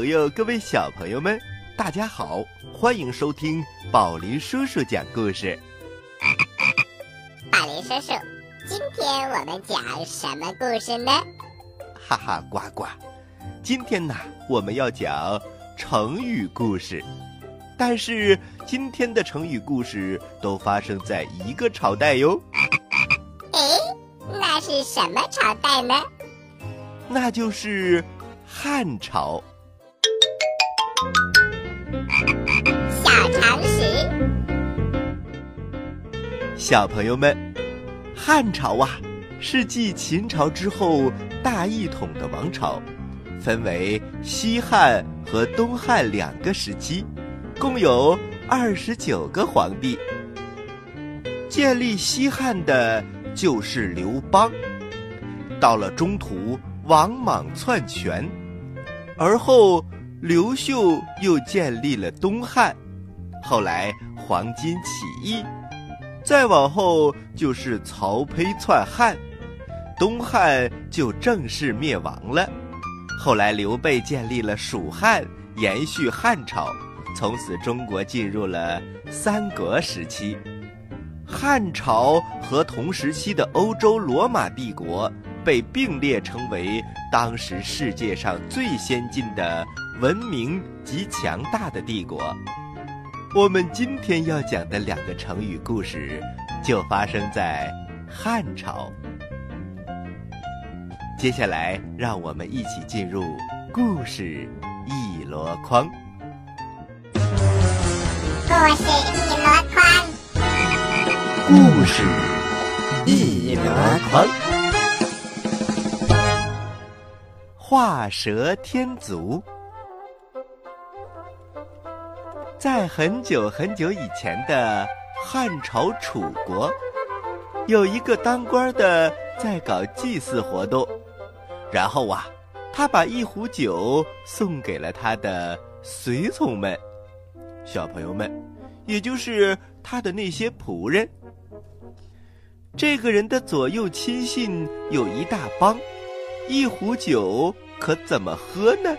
朋友，各位小朋友们，大家好，欢迎收听宝林叔叔讲故事。宝林叔叔，今天我们讲什么故事呢？哈哈，呱呱，今天呢，我们要讲成语故事。但是今天的成语故事都发生在一个朝代哟。哎，那是什么朝代呢？那就是汉朝。常识，小朋友们，汉朝啊，是继秦朝之后大一统的王朝，分为西汉和东汉两个时期。共有二十九个皇帝。建立西汉的就是刘邦，到了中途王莽篡权，而后刘秀又建立了东汉，后来黄巾起义，再往后就是曹丕篡汉，东汉就正式灭亡了。后来刘备建立了蜀汉，延续汉朝。从此，中国进入了三国时期。汉朝和同时期的欧洲罗马帝国被并列称为当时世界上最先进的文明及强大的帝国。我们今天要讲的两个成语故事，就发生在汉朝。接下来，让我们一起进入故事一箩筐。故事一箩筐，故事一箩筐。画蛇添足。在很久很久以前的汉朝楚国，有一个当官的在搞祭祀活动，然后啊，他把一壶酒送给了他的随从们。小朋友们，也就是他的那些仆人。这个人的左右亲信有一大帮，一壶酒可怎么喝呢？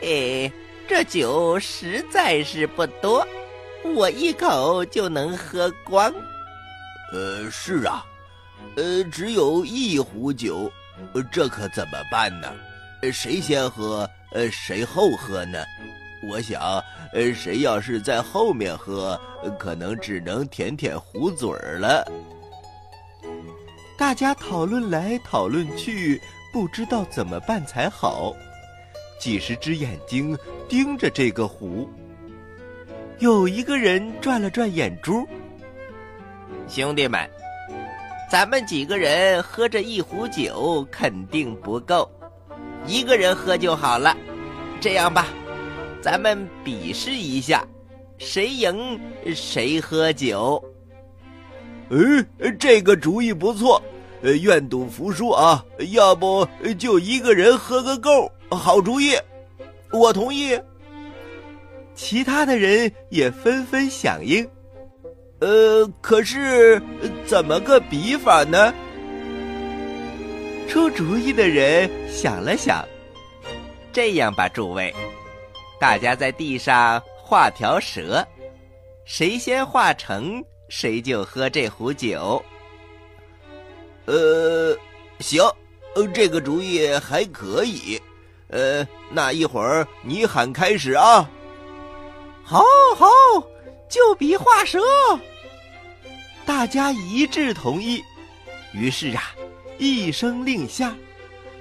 哎，这酒实在是不多，我一口就能喝光。呃，是啊，呃，只有一壶酒，这可怎么办呢？谁先喝，呃，谁后喝呢？我想，呃，谁要是在后面喝，可能只能舔舔壶嘴儿了。大家讨论来讨论去，不知道怎么办才好。几十只眼睛盯着这个壶。有一个人转了转眼珠，兄弟们，咱们几个人喝这一壶酒肯定不够，一个人喝就好了。这样吧。咱们比试一下，谁赢谁喝酒。哎，这个主意不错，呃，愿赌服输啊！要不就一个人喝个够，好主意，我同意。其他的人也纷纷响应。呃，可是怎么个比法呢？出主意的人想了想，这样吧，诸位。大家在地上画条蛇，谁先画成，谁就喝这壶酒。呃，行，呃，这个主意还可以。呃，那一会儿你喊开始啊。好，好，就比画蛇。大家一致同意。于是啊，一声令下，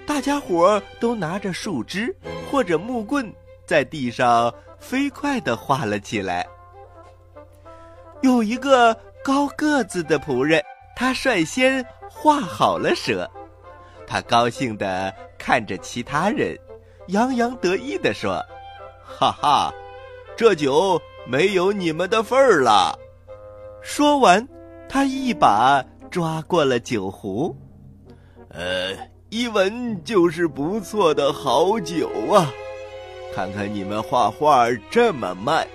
大家伙都拿着树枝或者木棍。在地上飞快地画了起来。有一个高个子的仆人，他率先画好了蛇。他高兴地看着其他人，洋洋得意地说：“哈哈，这酒没有你们的份儿了。”说完，他一把抓过了酒壶。呃，一闻就是不错的好酒啊。看看你们画画这么慢，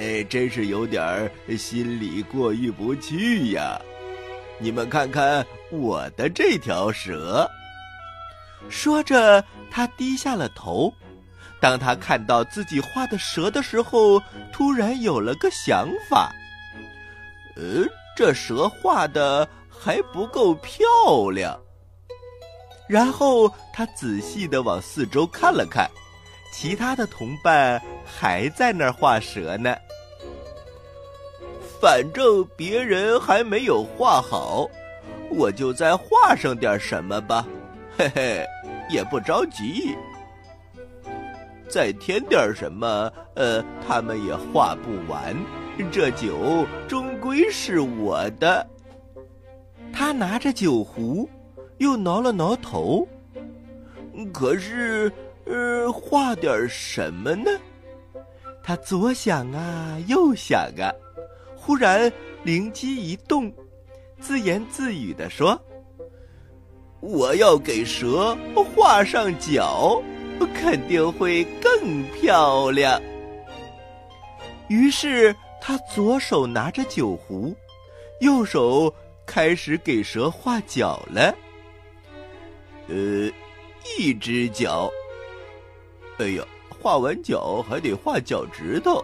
哎，真是有点心里过意不去呀。你们看看我的这条蛇。说着，他低下了头。当他看到自己画的蛇的时候，突然有了个想法：“呃，这蛇画的还不够漂亮。”然后他仔细的往四周看了看，其他的同伴还在那儿画蛇呢。反正别人还没有画好，我就再画上点什么吧，嘿嘿，也不着急。再添点什么，呃，他们也画不完。这酒终归是我的。他拿着酒壶，又挠了挠头。可是，呃，画点什么呢？他左想啊，右想啊，忽然灵机一动，自言自语地说：“我要给蛇画上脚。”肯定会更漂亮。于是他左手拿着酒壶，右手开始给蛇画脚了。呃，一只脚。哎呀，画完脚还得画脚趾头。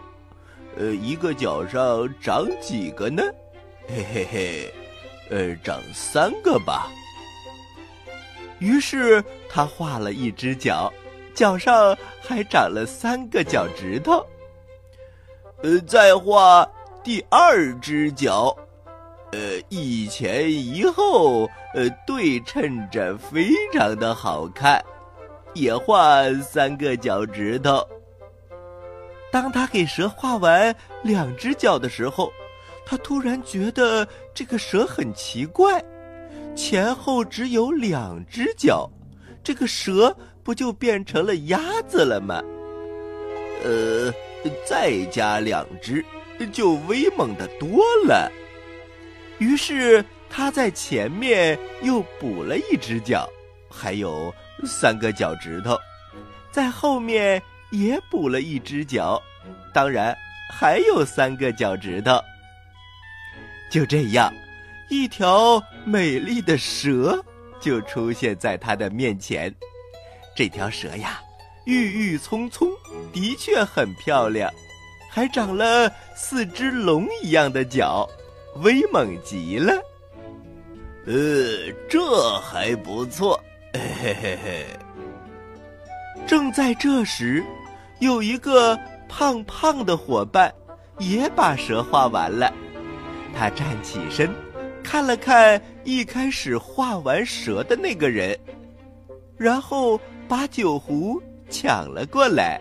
呃，一个脚上长几个呢？嘿嘿嘿，呃，长三个吧。于是他画了一只脚。脚上还长了三个脚趾头，呃，再画第二只脚，呃，一前一后，呃，对称着，非常的好看，也画三个脚趾头。当他给蛇画完两只脚的时候，他突然觉得这个蛇很奇怪，前后只有两只脚，这个蛇。不就变成了鸭子了吗？呃，再加两只，就威猛的多了。于是他在前面又补了一只脚，还有三个脚趾头，在后面也补了一只脚，当然还有三个脚趾头。就这样，一条美丽的蛇就出现在他的面前。这条蛇呀，郁郁葱葱，的确很漂亮，还长了四只龙一样的脚，威猛极了。呃，这还不错，嘿嘿嘿。正在这时，有一个胖胖的伙伴也把蛇画完了。他站起身，看了看一开始画完蛇的那个人，然后。把酒壶抢了过来。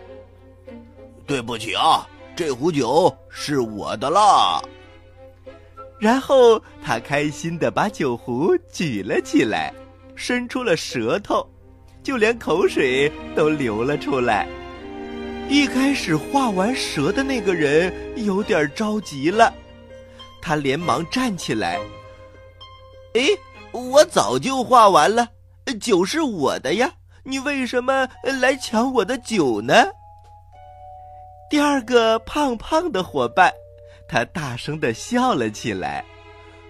对不起啊，这壶酒是我的啦。然后他开心的把酒壶举了起来，伸出了舌头，就连口水都流了出来。一开始画完蛇的那个人有点着急了，他连忙站起来。哎，我早就画完了，酒是我的呀。你为什么来抢我的酒呢？第二个胖胖的伙伴，他大声的笑了起来。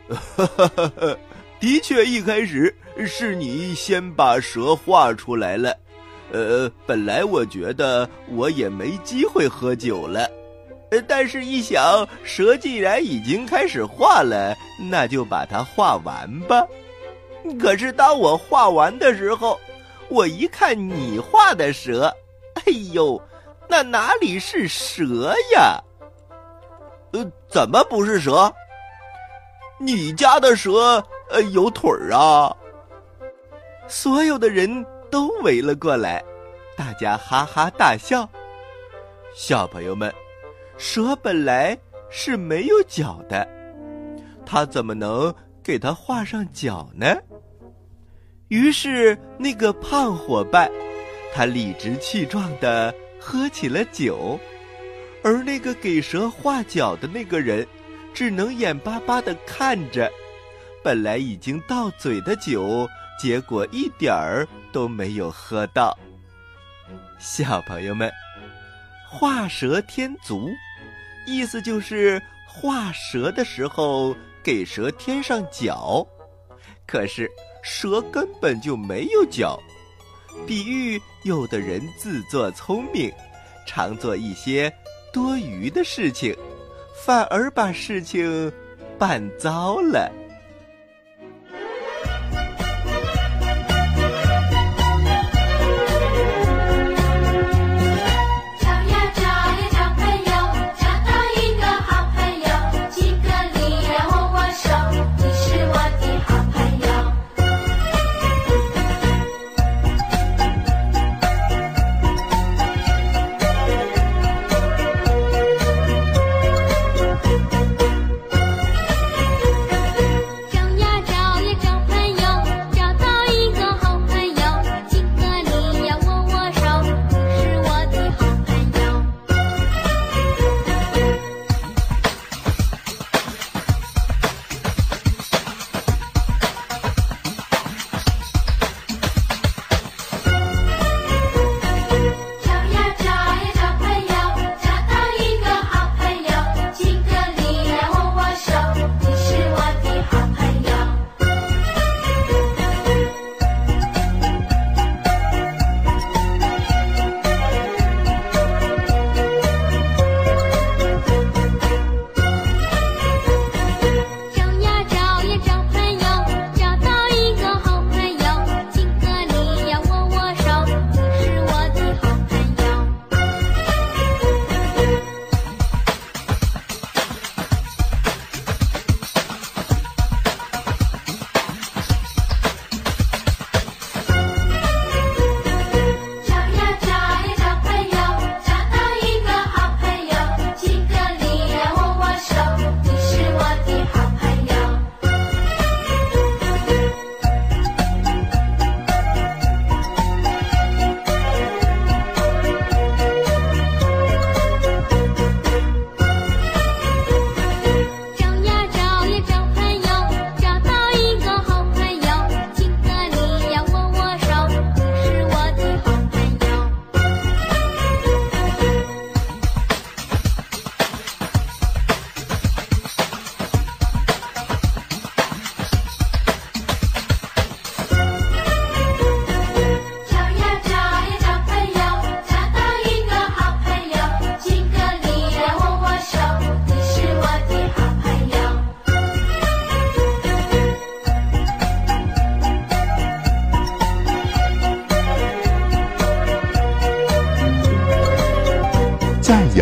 的确，一开始是你先把蛇画出来了。呃，本来我觉得我也没机会喝酒了，但是一想，蛇既然已经开始画了，那就把它画完吧。可是当我画完的时候，我一看你画的蛇，哎呦，那哪里是蛇呀？呃，怎么不是蛇？你家的蛇呃有腿儿啊？所有的人都围了过来，大家哈哈大笑。小朋友们，蛇本来是没有脚的，它怎么能给它画上脚呢？于是，那个胖伙伴，他理直气壮的喝起了酒，而那个给蛇画脚的那个人，只能眼巴巴的看着，本来已经到嘴的酒，结果一点儿都没有喝到。小朋友们，画蛇添足，意思就是画蛇的时候给蛇添上脚。可是蛇根本就没有脚。比喻有的人自作聪明，常做一些多余的事情，反而把事情办糟了。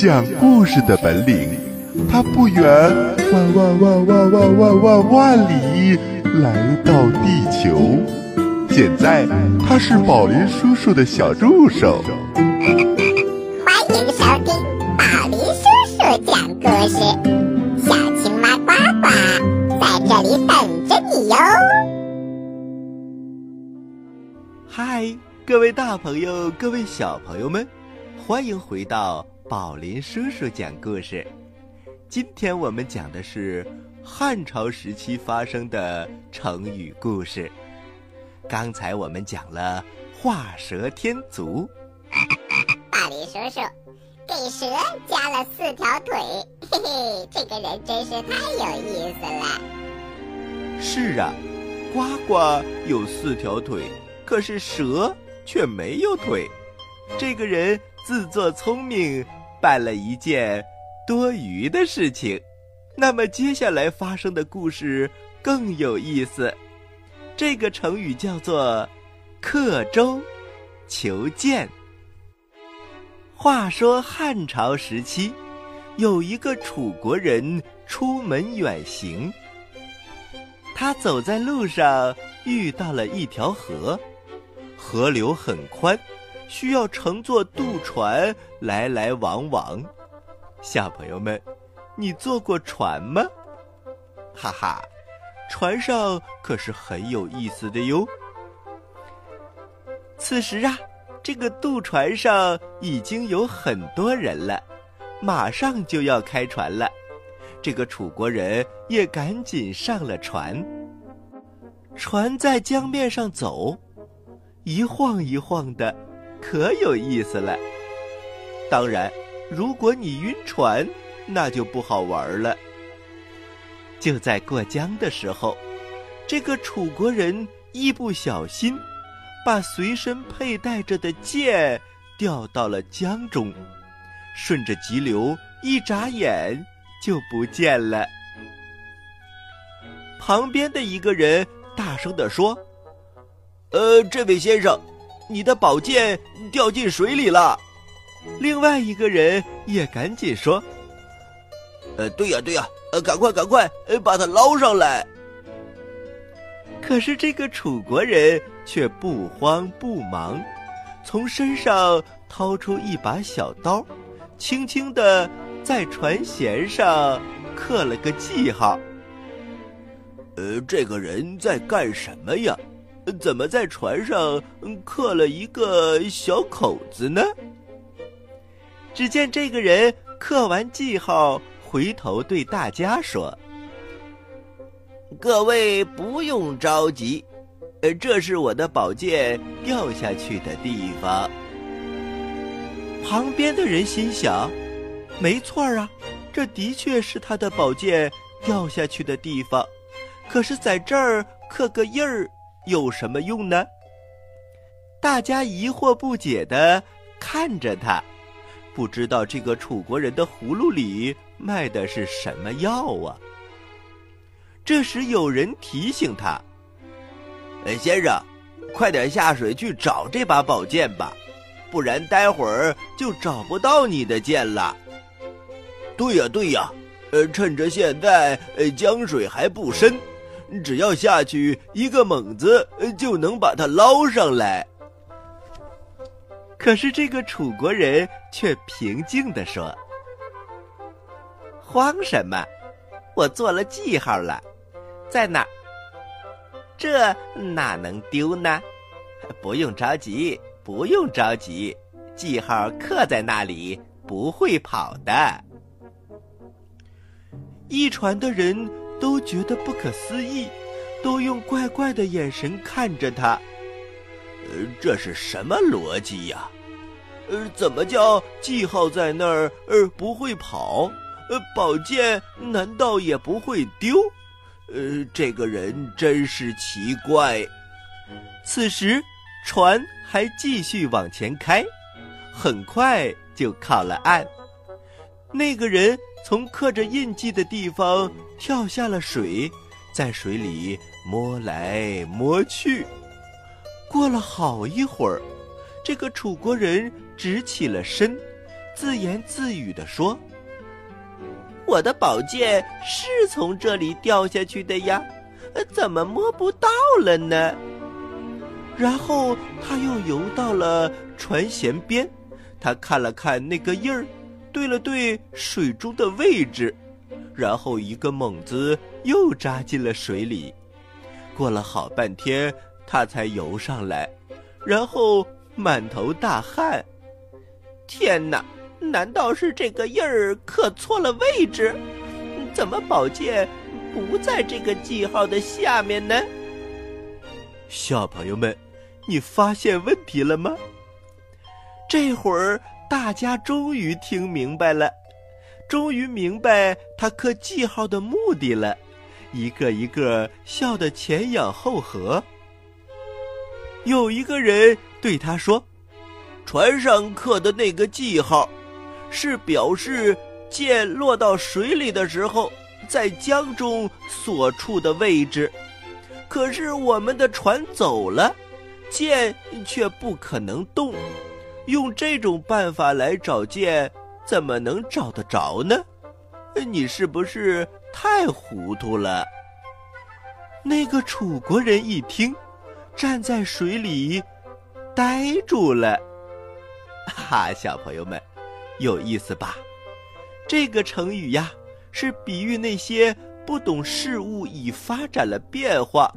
讲故事的本领，他不远万万万万万万万万里来到地球。现在他是宝林叔叔的小助手。欢迎收听宝林叔叔讲故事，小青蛙呱呱在这里等着你哟。嗨，各位大朋友，各位小朋友们，欢迎回到。宝林叔叔讲故事，今天我们讲的是汉朝时期发生的成语故事。刚才我们讲了画蛇添足。宝林叔叔给蛇加了四条腿，嘿嘿，这个人真是太有意思了。是啊，呱呱有四条腿，可是蛇却没有腿。这个人自作聪明。办了一件多余的事情，那么接下来发生的故事更有意思。这个成语叫做“刻舟求剑”。话说汉朝时期，有一个楚国人出门远行，他走在路上遇到了一条河，河流很宽。需要乘坐渡船来来往往，小朋友们，你坐过船吗？哈哈，船上可是很有意思的哟。此时啊，这个渡船上已经有很多人了，马上就要开船了。这个楚国人也赶紧上了船。船在江面上走，一晃一晃的，可有意思了。当然，如果你晕船，那就不好玩了。就在过江的时候，这个楚国人一不小心，把随身佩戴着的剑掉到了江中，顺着急流一眨眼就不见了。旁边的一个人大声地说：“呃，这位先生，你的宝剑掉进水里了。”另外一个人也赶紧说：“呃，对呀，对呀，呃，赶快，赶快，呃，把它捞上来。”可是这个楚国人却不慌不忙，从身上掏出一把小刀，轻轻的在船舷上刻了个记号。呃，这个人在干什么呀？怎么在船上刻了一个小口子呢？只见这个人刻完记号，回头对大家说：“各位不用着急，呃，这是我的宝剑掉下去的地方。”旁边的人心想：“没错啊，这的确是他的宝剑掉下去的地方。可是在这儿刻个印儿有什么用呢？”大家疑惑不解的看着他。不知道这个楚国人的葫芦里卖的是什么药啊？这时有人提醒他：“哎，先生，快点下水去找这把宝剑吧，不然待会儿就找不到你的剑了。”“对呀，对呀，呃，趁着现在呃江水还不深，只要下去一个猛子，就能把它捞上来。”可是这个楚国人却平静地说：“慌什么？我做了记号了，在哪？这哪能丢呢？不用着急，不用着急，记号刻在那里，不会跑的。”一船的人都觉得不可思议，都用怪怪的眼神看着他。呃，这是什么逻辑呀？呃，怎么叫记号在那儿呃不会跑？呃，宝剑难道也不会丢？呃，这个人真是奇怪。此时，船还继续往前开，很快就靠了岸。那个人从刻着印记的地方跳下了水，在水里摸来摸去。过了好一会儿，这个楚国人直起了身，自言自语地说：“我的宝剑是从这里掉下去的呀，怎么摸不到了呢？”然后他又游到了船舷边，他看了看那个印儿，对了对水中的位置，然后一个猛子又扎进了水里。过了好半天，他才游上来，然后满头大汗。天哪！难道是这个印儿刻错了位置？怎么宝剑不在这个记号的下面呢？小朋友们，你发现问题了吗？这会儿大家终于听明白了，终于明白他刻记号的目的了，一个一个笑得前仰后合。有一个人对他说：“船上刻的那个记号，是表示剑落到水里的时候，在江中所处的位置。可是我们的船走了，剑却不可能动。用这种办法来找剑，怎么能找得着呢？你是不是太糊涂了？”那个楚国人一听。站在水里，呆住了。哈，小朋友们，有意思吧？这个成语呀，是比喻那些不懂事物已发展了变化，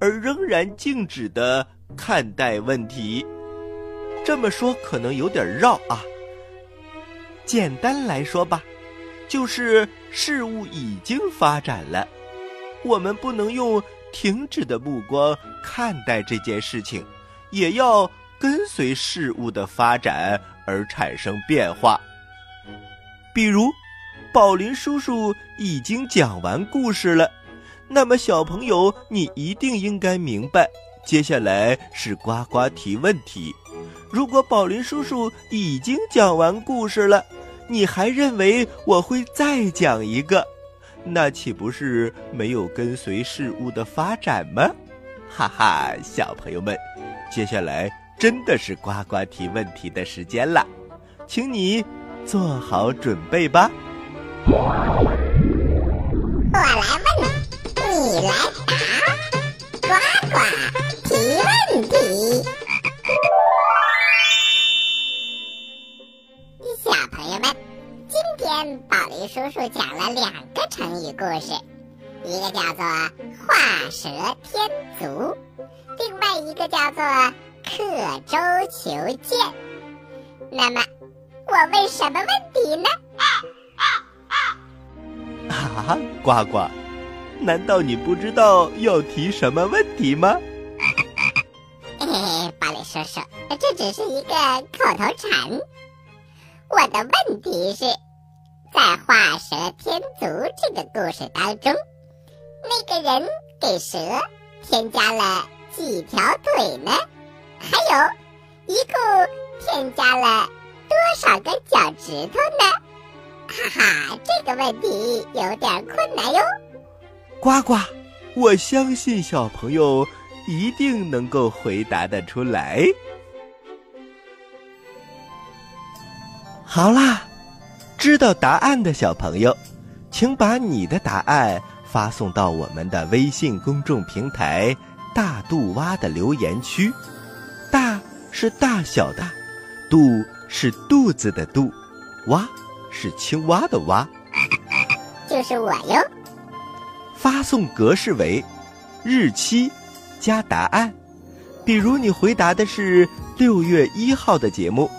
而仍然静止的看待问题。这么说可能有点绕啊。简单来说吧，就是事物已经发展了，我们不能用停止的目光看待这件事情，也要跟随事物的发展而产生变化。比如，宝林叔叔已经讲完故事了，那么小朋友，你一定应该明白，接下来是呱呱提问题。如果宝林叔叔已经讲完故事了，你还认为我会再讲一个，那岂不是没有跟随事物的发展吗？哈哈，小朋友们，接下来真的是呱呱提问题的时间了，请你做好准备吧。我来问，你你来叔叔讲了两个成语故事，一个叫做“画蛇添足”，另外一个叫做“刻舟求剑”。那么，我问什么问题呢？啊，呱呱，难道你不知道要提什么问题吗？嘿嘿，宝林叔叔，这只是一个口头禅。我的问题是。在《画蛇添足》这个故事当中，那个人给蛇添加了几条腿呢？还有，一共添加了多少个脚趾头呢？哈哈，这个问题有点困难哟。呱呱，我相信小朋友一定能够回答得出来。好啦。知道答案的小朋友，请把你的答案发送到我们的微信公众平台“大肚蛙”的留言区。大是大小的，肚是肚子的肚，蛙是青蛙的蛙。就是我哟。发送格式为日期加答案。比如你回答的是六月一号的节目，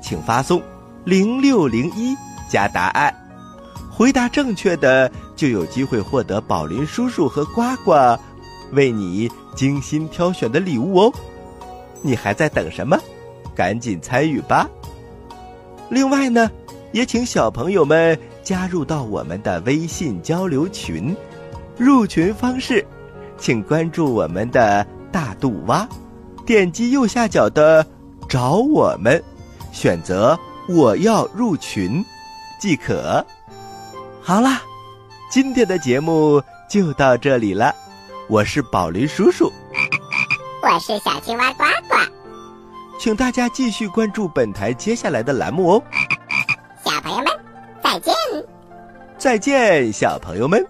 请发送零六零一。加答案，回答正确的就有机会获得宝林叔叔和呱呱为你精心挑选的礼物哦！你还在等什么？赶紧参与吧！另外呢，也请小朋友们加入到我们的微信交流群。入群方式，请关注我们的大肚蛙，点击右下角的“找我们”，选择“我要入群”。即可。好啦，今天的节目就到这里了。我是宝林叔叔，我是小青蛙呱呱，请大家继续关注本台接下来的栏目哦。小朋友们，再见！再见，小朋友们。